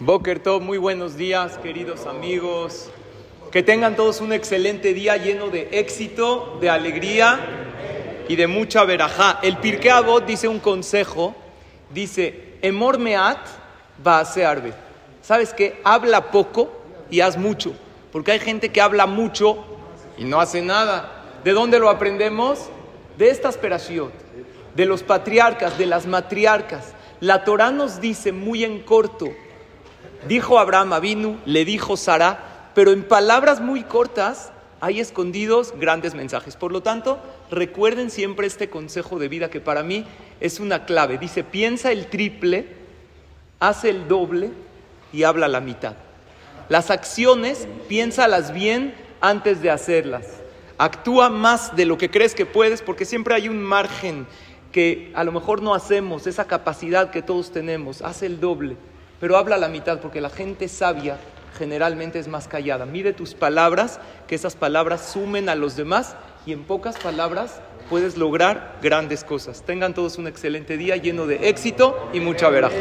Boker Tov, muy buenos días, queridos amigos. Que tengan todos un excelente día lleno de éxito, de alegría y de mucha verajá. El Pirkei Avot dice un consejo, dice, Emor meat va a arbe. ¿Sabes qué? Habla poco y haz mucho. Porque hay gente que habla mucho y no hace nada. ¿De dónde lo aprendemos? De esta perashiot, de los patriarcas, de las matriarcas. La Torah nos dice muy en corto, Dijo Abraham Avinu, le dijo Sara, pero en palabras muy cortas hay escondidos grandes mensajes. Por lo tanto, recuerden siempre este consejo de vida que para mí es una clave. Dice, piensa el triple, hace el doble y habla la mitad. Las acciones, piénsalas bien antes de hacerlas. Actúa más de lo que crees que puedes porque siempre hay un margen que a lo mejor no hacemos, esa capacidad que todos tenemos. Hace el doble pero habla la mitad porque la gente sabia generalmente es más callada. Mide tus palabras, que esas palabras sumen a los demás y en pocas palabras puedes lograr grandes cosas. Tengan todos un excelente día lleno de éxito y mucha veraja.